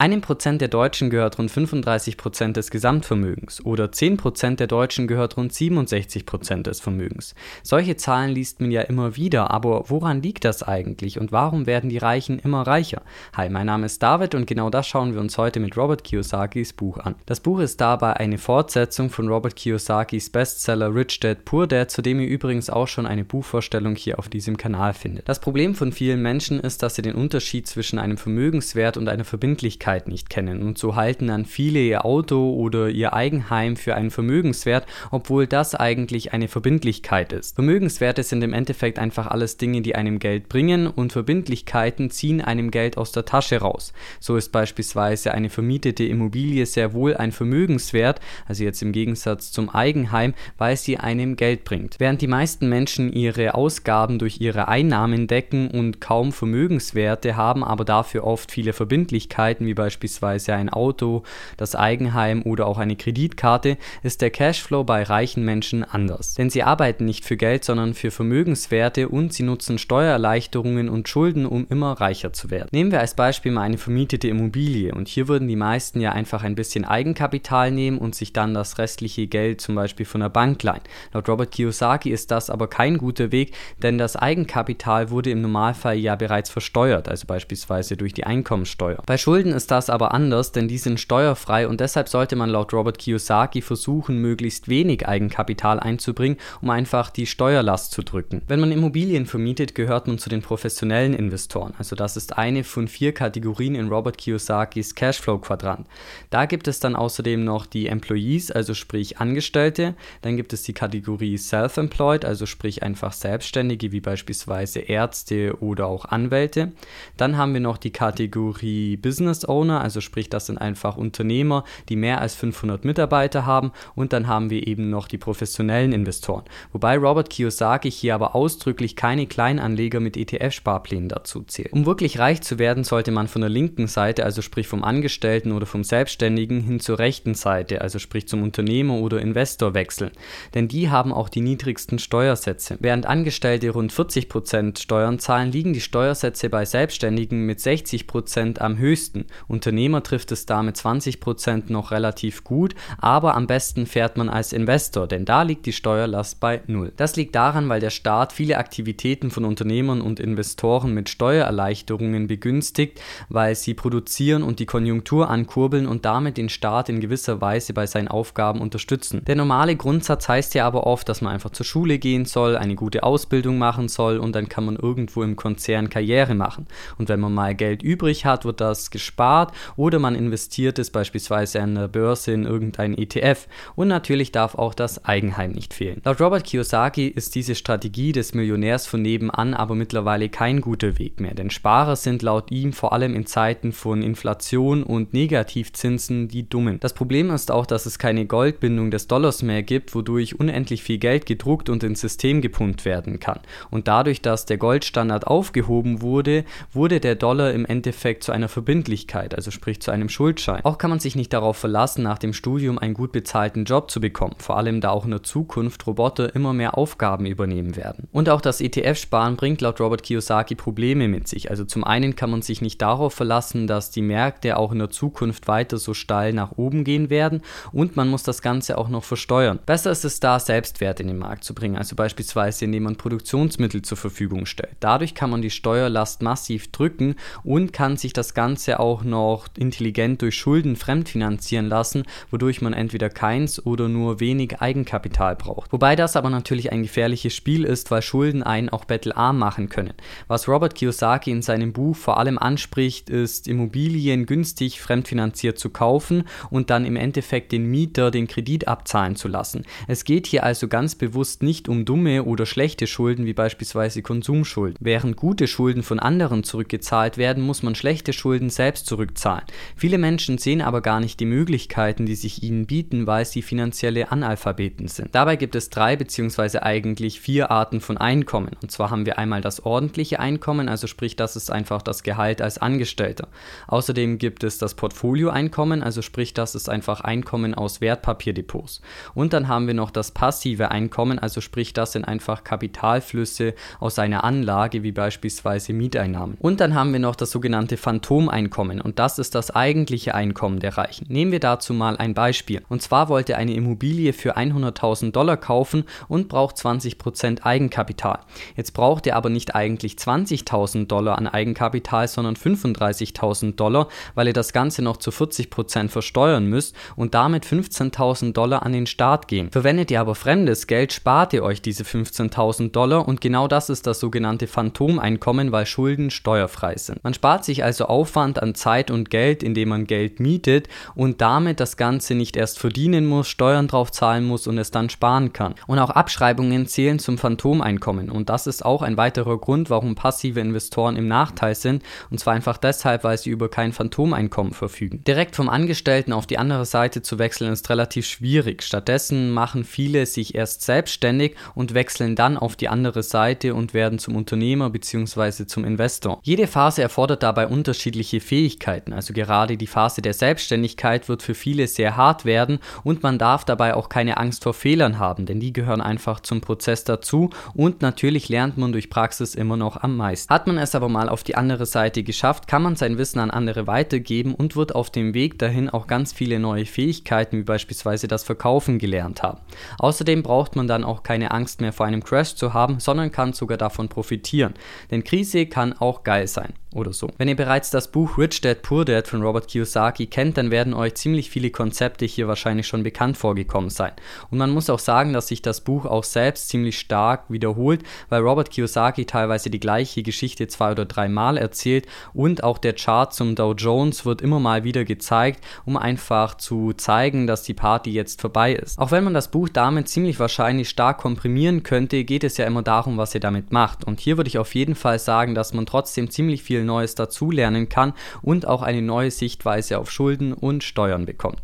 Einem Prozent der Deutschen gehört rund 35 Prozent des Gesamtvermögens oder 10 Prozent der Deutschen gehört rund 67 Prozent des Vermögens. Solche Zahlen liest man ja immer wieder, aber woran liegt das eigentlich und warum werden die Reichen immer reicher? Hi, mein Name ist David und genau das schauen wir uns heute mit Robert Kiyosakis Buch an. Das Buch ist dabei eine Fortsetzung von Robert Kiyosakis Bestseller Rich Dad Poor Dad, zu dem ihr übrigens auch schon eine Buchvorstellung hier auf diesem Kanal findet. Das Problem von vielen Menschen ist, dass sie den Unterschied zwischen einem Vermögenswert und einer Verbindlichkeit Möglichkeit nicht kennen und so halten dann viele ihr Auto oder ihr Eigenheim für einen Vermögenswert, obwohl das eigentlich eine Verbindlichkeit ist. Vermögenswerte sind im Endeffekt einfach alles Dinge, die einem Geld bringen und Verbindlichkeiten ziehen einem Geld aus der Tasche raus. So ist beispielsweise eine vermietete Immobilie sehr wohl ein Vermögenswert, also jetzt im Gegensatz zum Eigenheim, weil sie einem Geld bringt. Während die meisten Menschen ihre Ausgaben durch ihre Einnahmen decken und kaum Vermögenswerte haben, aber dafür oft viele Verbindlichkeiten wie beispielsweise ein Auto, das Eigenheim oder auch eine Kreditkarte, ist der Cashflow bei reichen Menschen anders. Denn sie arbeiten nicht für Geld, sondern für Vermögenswerte und sie nutzen Steuererleichterungen und Schulden, um immer reicher zu werden. Nehmen wir als Beispiel mal eine vermietete Immobilie und hier würden die meisten ja einfach ein bisschen Eigenkapital nehmen und sich dann das restliche Geld zum Beispiel von der Bank leihen. Laut Robert Kiyosaki ist das aber kein guter Weg, denn das Eigenkapital wurde im Normalfall ja bereits versteuert, also beispielsweise durch die Einkommensteuer. Bei Schulden ist das aber anders, denn die sind steuerfrei und deshalb sollte man laut Robert Kiyosaki versuchen, möglichst wenig Eigenkapital einzubringen, um einfach die Steuerlast zu drücken. Wenn man Immobilien vermietet, gehört man zu den professionellen Investoren. Also das ist eine von vier Kategorien in Robert Kiyosakis Cashflow-Quadrant. Da gibt es dann außerdem noch die Employees, also sprich Angestellte. Dann gibt es die Kategorie Self-Employed, also sprich einfach Selbstständige wie beispielsweise Ärzte oder auch Anwälte. Dann haben wir noch die Kategorie Business Owner Owner, also sprich, das sind einfach Unternehmer, die mehr als 500 Mitarbeiter haben und dann haben wir eben noch die professionellen Investoren. Wobei Robert Kiyosaki hier aber ausdrücklich keine Kleinanleger mit ETF-Sparplänen dazu zählt. Um wirklich reich zu werden, sollte man von der linken Seite, also sprich vom Angestellten oder vom Selbstständigen, hin zur rechten Seite, also sprich zum Unternehmer oder Investor wechseln. Denn die haben auch die niedrigsten Steuersätze. Während Angestellte rund 40% Steuern zahlen, liegen die Steuersätze bei Selbstständigen mit 60% am höchsten Unternehmer trifft es da mit 20% noch relativ gut, aber am besten fährt man als Investor, denn da liegt die Steuerlast bei null. Das liegt daran, weil der Staat viele Aktivitäten von Unternehmern und Investoren mit Steuererleichterungen begünstigt, weil sie produzieren und die Konjunktur ankurbeln und damit den Staat in gewisser Weise bei seinen Aufgaben unterstützen. Der normale Grundsatz heißt ja aber oft, dass man einfach zur Schule gehen soll, eine gute Ausbildung machen soll und dann kann man irgendwo im Konzern Karriere machen. Und wenn man mal Geld übrig hat, wird das gespart spart oder man investiert es beispielsweise an der Börse in irgendein ETF. Und natürlich darf auch das Eigenheim nicht fehlen. Laut Robert Kiyosaki ist diese Strategie des Millionärs von nebenan aber mittlerweile kein guter Weg mehr, denn Sparer sind laut ihm vor allem in Zeiten von Inflation und Negativzinsen die Dummen. Das Problem ist auch, dass es keine Goldbindung des Dollars mehr gibt, wodurch unendlich viel Geld gedruckt und ins System gepumpt werden kann. Und dadurch, dass der Goldstandard aufgehoben wurde, wurde der Dollar im Endeffekt zu einer Verbindlichkeit. Sicherheit, also sprich zu einem Schuldschein. Auch kann man sich nicht darauf verlassen, nach dem Studium einen gut bezahlten Job zu bekommen, vor allem da auch in der Zukunft Roboter immer mehr Aufgaben übernehmen werden. Und auch das ETF-Sparen bringt laut Robert Kiyosaki Probleme mit sich. Also zum einen kann man sich nicht darauf verlassen, dass die Märkte auch in der Zukunft weiter so steil nach oben gehen werden und man muss das Ganze auch noch versteuern. Besser ist es da, Selbstwert in den Markt zu bringen, also beispielsweise indem man Produktionsmittel zur Verfügung stellt. Dadurch kann man die Steuerlast massiv drücken und kann sich das Ganze auch noch intelligent durch Schulden fremdfinanzieren lassen, wodurch man entweder keins oder nur wenig Eigenkapital braucht. Wobei das aber natürlich ein gefährliches Spiel ist, weil Schulden einen auch bettelarm machen können. Was Robert Kiyosaki in seinem Buch vor allem anspricht, ist Immobilien günstig fremdfinanziert zu kaufen und dann im Endeffekt den Mieter den Kredit abzahlen zu lassen. Es geht hier also ganz bewusst nicht um dumme oder schlechte Schulden wie beispielsweise Konsumschulden. Während gute Schulden von anderen zurückgezahlt werden, muss man schlechte Schulden selbst zurückzahlen zurückzahlen. Viele Menschen sehen aber gar nicht die Möglichkeiten, die sich ihnen bieten, weil sie finanzielle Analphabeten sind. Dabei gibt es drei bzw. eigentlich vier Arten von Einkommen. Und zwar haben wir einmal das ordentliche Einkommen, also sprich, das ist einfach das Gehalt als Angestellter. Außerdem gibt es das Portfolioeinkommen, also sprich, das ist einfach Einkommen aus Wertpapierdepots. Und dann haben wir noch das passive Einkommen, also sprich, das sind einfach Kapitalflüsse aus einer Anlage, wie beispielsweise Mieteinnahmen. Und dann haben wir noch das sogenannte Phantomeinkommen. Und das ist das eigentliche Einkommen der Reichen. Nehmen wir dazu mal ein Beispiel. Und zwar wollt ihr eine Immobilie für 100.000 Dollar kaufen und braucht 20% Eigenkapital. Jetzt braucht ihr aber nicht eigentlich 20.000 Dollar an Eigenkapital, sondern 35.000 Dollar, weil ihr das Ganze noch zu 40% versteuern müsst und damit 15.000 Dollar an den Staat gehen. Verwendet ihr aber fremdes Geld, spart ihr euch diese 15.000 Dollar und genau das ist das sogenannte Phantomeinkommen, weil Schulden steuerfrei sind. Man spart sich also Aufwand an Zeit und Geld, indem man Geld mietet und damit das Ganze nicht erst verdienen muss, Steuern drauf zahlen muss und es dann sparen kann. Und auch Abschreibungen zählen zum Phantomeinkommen und das ist auch ein weiterer Grund, warum passive Investoren im Nachteil sind und zwar einfach deshalb, weil sie über kein Phantomeinkommen verfügen. Direkt vom Angestellten auf die andere Seite zu wechseln ist relativ schwierig. Stattdessen machen viele sich erst selbstständig und wechseln dann auf die andere Seite und werden zum Unternehmer bzw. zum Investor. Jede Phase erfordert dabei unterschiedliche Fähigkeiten, also gerade die Phase der Selbstständigkeit wird für viele sehr hart werden und man darf dabei auch keine Angst vor Fehlern haben, denn die gehören einfach zum Prozess dazu und natürlich lernt man durch Praxis immer noch am meisten. Hat man es aber mal auf die andere Seite geschafft, kann man sein Wissen an andere weitergeben und wird auf dem Weg dahin auch ganz viele neue Fähigkeiten wie beispielsweise das Verkaufen gelernt haben. Außerdem braucht man dann auch keine Angst mehr vor einem Crash zu haben, sondern kann sogar davon profitieren. Denn Krise kann auch geil sein oder so. Wenn ihr bereits das Buch Rich Dad Poor Dad von Robert Kiyosaki kennt, dann werden euch ziemlich viele Konzepte hier wahrscheinlich schon bekannt vorgekommen sein. Und man muss auch sagen, dass sich das Buch auch selbst ziemlich stark wiederholt, weil Robert Kiyosaki teilweise die gleiche Geschichte zwei oder dreimal erzählt und auch der Chart zum Dow Jones wird immer mal wieder gezeigt, um einfach zu zeigen, dass die Party jetzt vorbei ist. Auch wenn man das Buch damit ziemlich wahrscheinlich stark komprimieren könnte, geht es ja immer darum, was ihr damit macht. Und hier würde ich auf jeden Fall sagen, dass man trotzdem ziemlich viel Neues dazulernen kann und auch eine neue Sichtweise auf Schulden und Steuern bekommt.